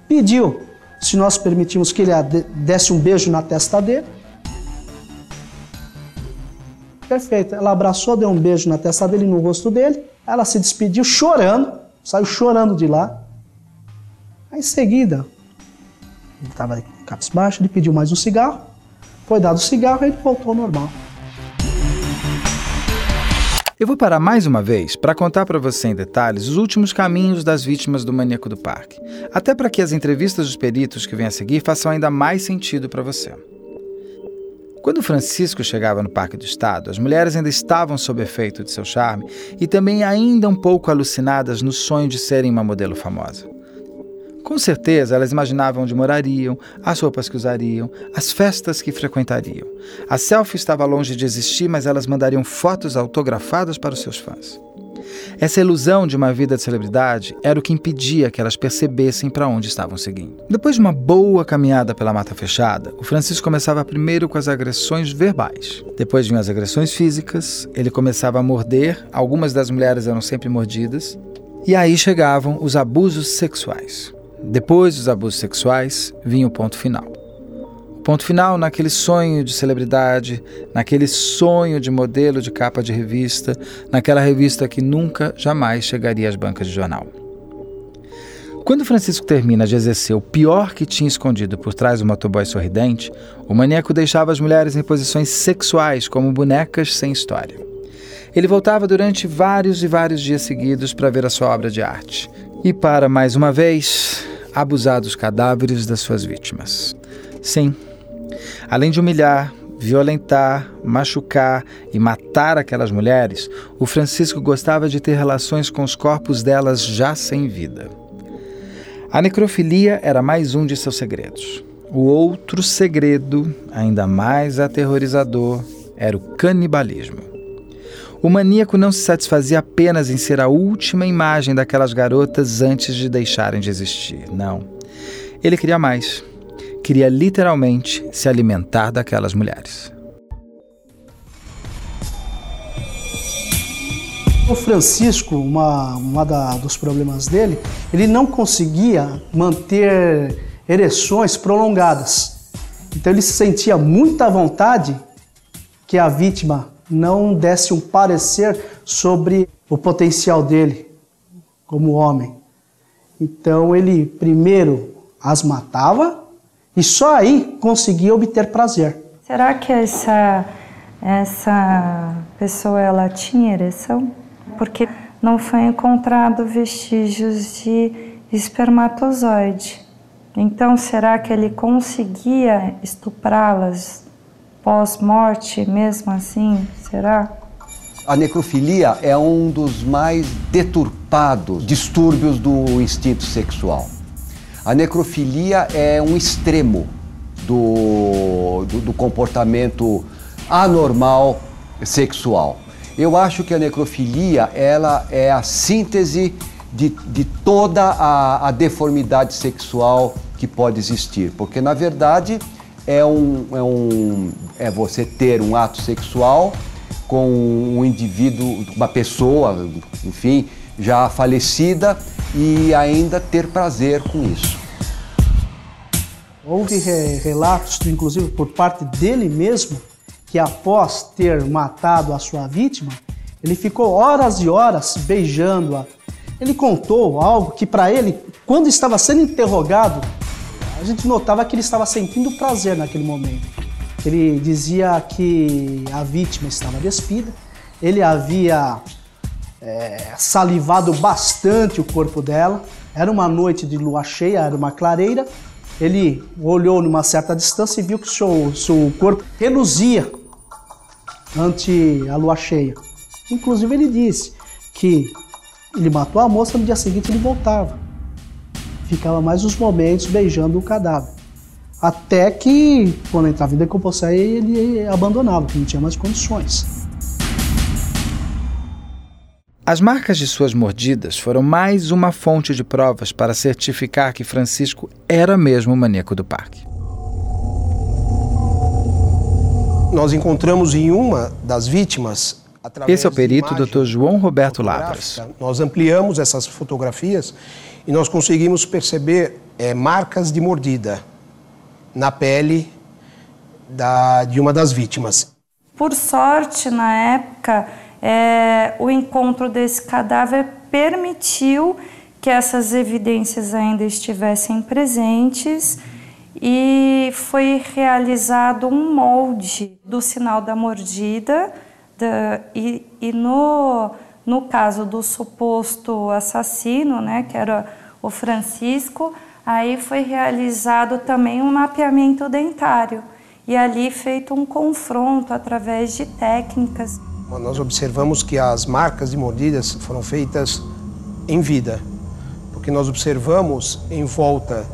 pediu se nós permitimos que ele desse um beijo na testa dele. Perfeito. Ela abraçou, deu um beijo na testa dele, no rosto dele. Ela se despediu chorando, saiu chorando de lá. Aí, em seguida, ele estava com baixo, ele pediu mais um cigarro. Foi dado o cigarro e ele voltou ao normal. Eu vou parar mais uma vez para contar para você em detalhes os últimos caminhos das vítimas do maníaco do parque, até para que as entrevistas dos peritos que vêm a seguir façam ainda mais sentido para você. Quando Francisco chegava no Parque do Estado, as mulheres ainda estavam sob efeito de seu charme e também ainda um pouco alucinadas no sonho de serem uma modelo famosa. Com certeza, elas imaginavam onde morariam, as roupas que usariam, as festas que frequentariam. A selfie estava longe de existir, mas elas mandariam fotos autografadas para os seus fãs. Essa ilusão de uma vida de celebridade era o que impedia que elas percebessem para onde estavam seguindo. Depois de uma boa caminhada pela mata fechada, o Francisco começava primeiro com as agressões verbais. Depois vinham as agressões físicas, ele começava a morder, algumas das mulheres eram sempre mordidas, e aí chegavam os abusos sexuais. Depois dos abusos sexuais, vinha o ponto final. Ponto final naquele sonho de celebridade, naquele sonho de modelo de capa de revista, naquela revista que nunca, jamais chegaria às bancas de jornal. Quando Francisco termina de exercer o pior que tinha escondido por trás do motoboy sorridente, o maníaco deixava as mulheres em posições sexuais como bonecas sem história. Ele voltava durante vários e vários dias seguidos para ver a sua obra de arte. E para, mais uma vez, abusar dos cadáveres das suas vítimas. Sim, além de humilhar, violentar, machucar e matar aquelas mulheres, o Francisco gostava de ter relações com os corpos delas já sem vida. A necrofilia era mais um de seus segredos. O outro segredo, ainda mais aterrorizador, era o canibalismo. O maníaco não se satisfazia apenas em ser a última imagem daquelas garotas antes de deixarem de existir. Não. Ele queria mais. Queria literalmente se alimentar daquelas mulheres. O Francisco, uma, uma dos problemas dele, ele não conseguia manter ereções prolongadas. Então ele sentia muita vontade que a vítima não desse um parecer sobre o potencial dele como homem. Então ele primeiro as matava e só aí conseguia obter prazer. Será que essa essa pessoa ela tinha ereção? Porque não foi encontrado vestígios de espermatozoide. Então, será que ele conseguia estuprá-las pós-morte, mesmo assim? Será? A necrofilia é um dos mais deturpados distúrbios do instinto sexual. A necrofilia é um extremo do, do, do comportamento anormal sexual. Eu acho que a necrofilia ela é a síntese de, de toda a, a deformidade sexual que pode existir, porque na verdade é, um, é, um, é você ter um ato sexual com um indivíduo, uma pessoa, enfim, já falecida e ainda ter prazer com isso. Houve relatos, inclusive por parte dele mesmo, que após ter matado a sua vítima, ele ficou horas e horas beijando-a. Ele contou algo que para ele, quando estava sendo interrogado, a gente notava que ele estava sentindo prazer naquele momento. Ele dizia que a vítima estava despida, ele havia é, salivado bastante o corpo dela. Era uma noite de lua cheia, era uma clareira. Ele olhou numa certa distância e viu que seu, seu corpo reluzia ante a lua cheia. Inclusive, ele disse que ele matou a moça, no dia seguinte ele voltava. Ficava mais uns momentos beijando o cadáver. Até que, quando entrava em decomposição, ele abandonava, porque não tinha mais condições. As marcas de suas mordidas foram mais uma fonte de provas para certificar que Francisco era mesmo o maníaco do parque. Nós encontramos em uma das vítimas. Esse é o perito Dr. João Roberto Lavras. Nós ampliamos essas fotografias e nós conseguimos perceber é, marcas de mordida na pele da, de uma das vítimas. Por sorte, na época, é, o encontro desse cadáver permitiu que essas evidências ainda estivessem presentes e foi realizado um molde do sinal da mordida da, e, e no, no caso do suposto assassino, né, que era o Francisco, aí foi realizado também um mapeamento dentário e ali feito um confronto através de técnicas nós observamos que as marcas de mordidas foram feitas em vida, porque nós observamos em volta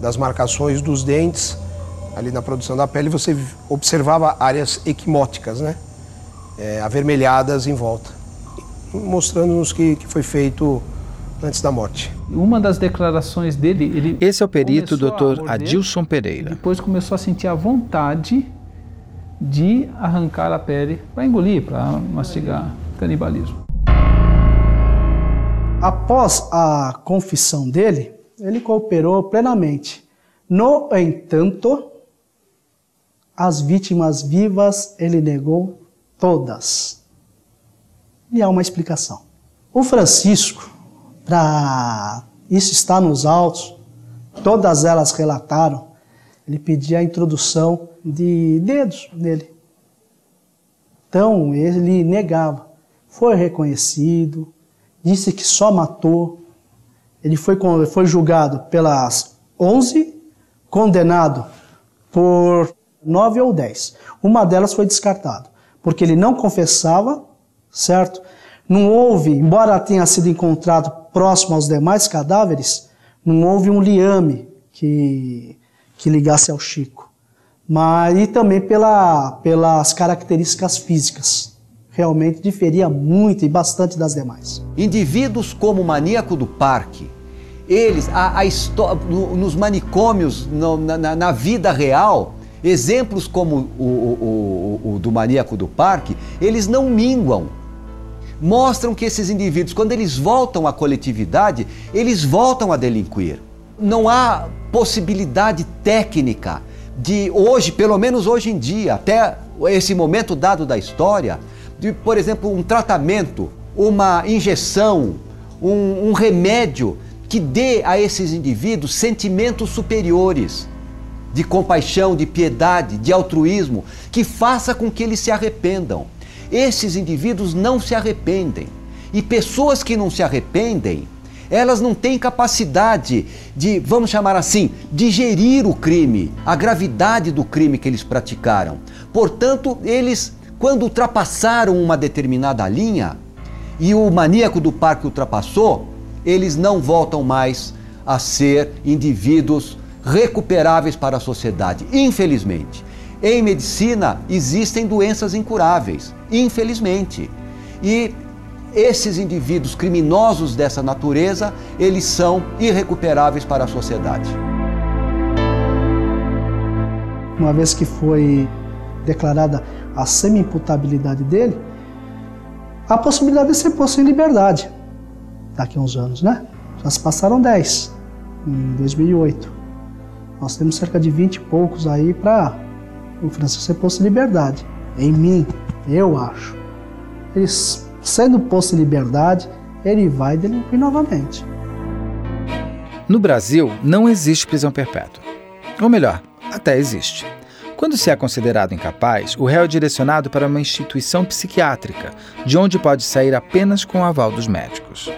das marcações dos dentes, ali na produção da pele, você observava áreas equimóticas, né? É, avermelhadas em volta, mostrando-nos que, que foi feito antes da morte. Uma das declarações dele, ele esse é o perito Dr. Adilson Pereira. Depois começou a sentir a vontade de arrancar a pele para engolir, para mastigar, canibalismo. Após a confissão dele, ele cooperou plenamente. No entanto, as vítimas vivas ele negou todas. E há uma explicação. O Francisco, para isso está nos autos, todas elas relataram ele pedia a introdução de dedos nele. Então ele negava. Foi reconhecido, disse que só matou. Ele foi, foi julgado pelas 11, condenado por 9 ou 10. Uma delas foi descartada, porque ele não confessava, certo? Não houve, embora tenha sido encontrado próximo aos demais cadáveres, não houve um liame que que ligasse ao Chico. Mas e também pela, pelas características físicas. Realmente diferia muito e bastante das demais. Indivíduos como o maníaco do parque, eles, a, a no, nos manicômios, no, na, na, vida real, exemplos como o, o, o, o do maníaco do parque, eles não minguam mostram que esses indivíduos, quando eles voltam à coletividade, eles voltam a delinquir. Não há possibilidade técnica de hoje, pelo menos hoje em dia, até esse momento dado da história, de, por exemplo, um tratamento, uma injeção, um, um remédio que dê a esses indivíduos sentimentos superiores de compaixão, de piedade, de altruísmo, que faça com que eles se arrependam. Esses indivíduos não se arrependem. E pessoas que não se arrependem, elas não têm capacidade de, vamos chamar assim, digerir o crime, a gravidade do crime que eles praticaram. Portanto, eles, quando ultrapassaram uma determinada linha, e o maníaco do parque ultrapassou, eles não voltam mais a ser indivíduos recuperáveis para a sociedade, infelizmente. Em medicina existem doenças incuráveis, infelizmente. E esses indivíduos criminosos dessa natureza, eles são irrecuperáveis para a sociedade. Uma vez que foi declarada a semi-imputabilidade dele, a possibilidade de ser posto em liberdade daqui a uns anos, né? Já se passaram 10, em 2008. Nós temos cerca de 20 e poucos aí para o Francisco ser posto em liberdade. Em mim, eu acho. Ele, sendo posto em liberdade, ele vai delinquir novamente. No Brasil, não existe prisão perpétua. Ou melhor, até existe. Quando se é considerado incapaz, o réu é direcionado para uma instituição psiquiátrica, de onde pode sair apenas com o aval dos médicos.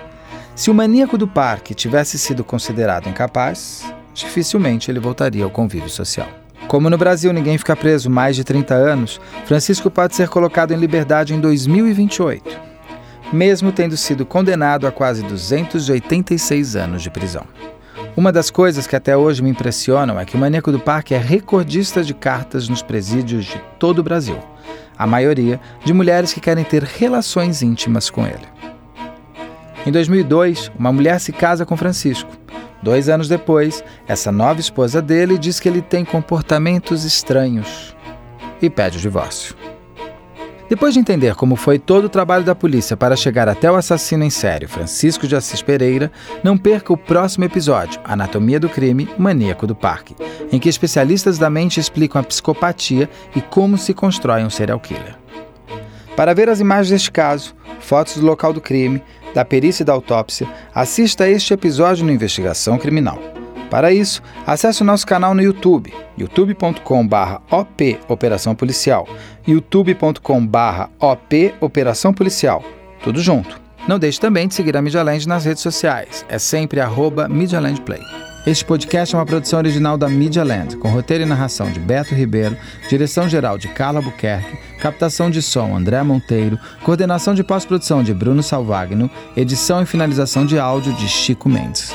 Se o maníaco do parque tivesse sido considerado incapaz, dificilmente ele voltaria ao convívio social. Como no Brasil ninguém fica preso mais de 30 anos, Francisco pode ser colocado em liberdade em 2028, mesmo tendo sido condenado a quase 286 anos de prisão. Uma das coisas que até hoje me impressionam é que o Maníaco do Parque é recordista de cartas nos presídios de todo o Brasil. A maioria de mulheres que querem ter relações íntimas com ele. Em 2002, uma mulher se casa com Francisco. Dois anos depois, essa nova esposa dele diz que ele tem comportamentos estranhos e pede o divórcio. Depois de entender como foi todo o trabalho da polícia para chegar até o assassino em série Francisco de Assis Pereira, não perca o próximo episódio, Anatomia do Crime, Maníaco do Parque, em que especialistas da mente explicam a psicopatia e como se constrói um serial killer. Para ver as imagens deste caso, fotos do local do crime, da perícia e da autópsia, assista a este episódio no Investigação Criminal. Para isso, acesse o nosso canal no YouTube, youtube.com/op Operação Policial, youtube.com/op Operação Policial, tudo junto. Não deixe também de seguir a Media Land nas redes sociais, é sempre arroba Play. Este podcast é uma produção original da Media Land, com roteiro e narração de Beto Ribeiro, direção-geral de Carla Buquerque, captação de som André Monteiro, coordenação de pós-produção de Bruno Salvagno, edição e finalização de áudio de Chico Mendes.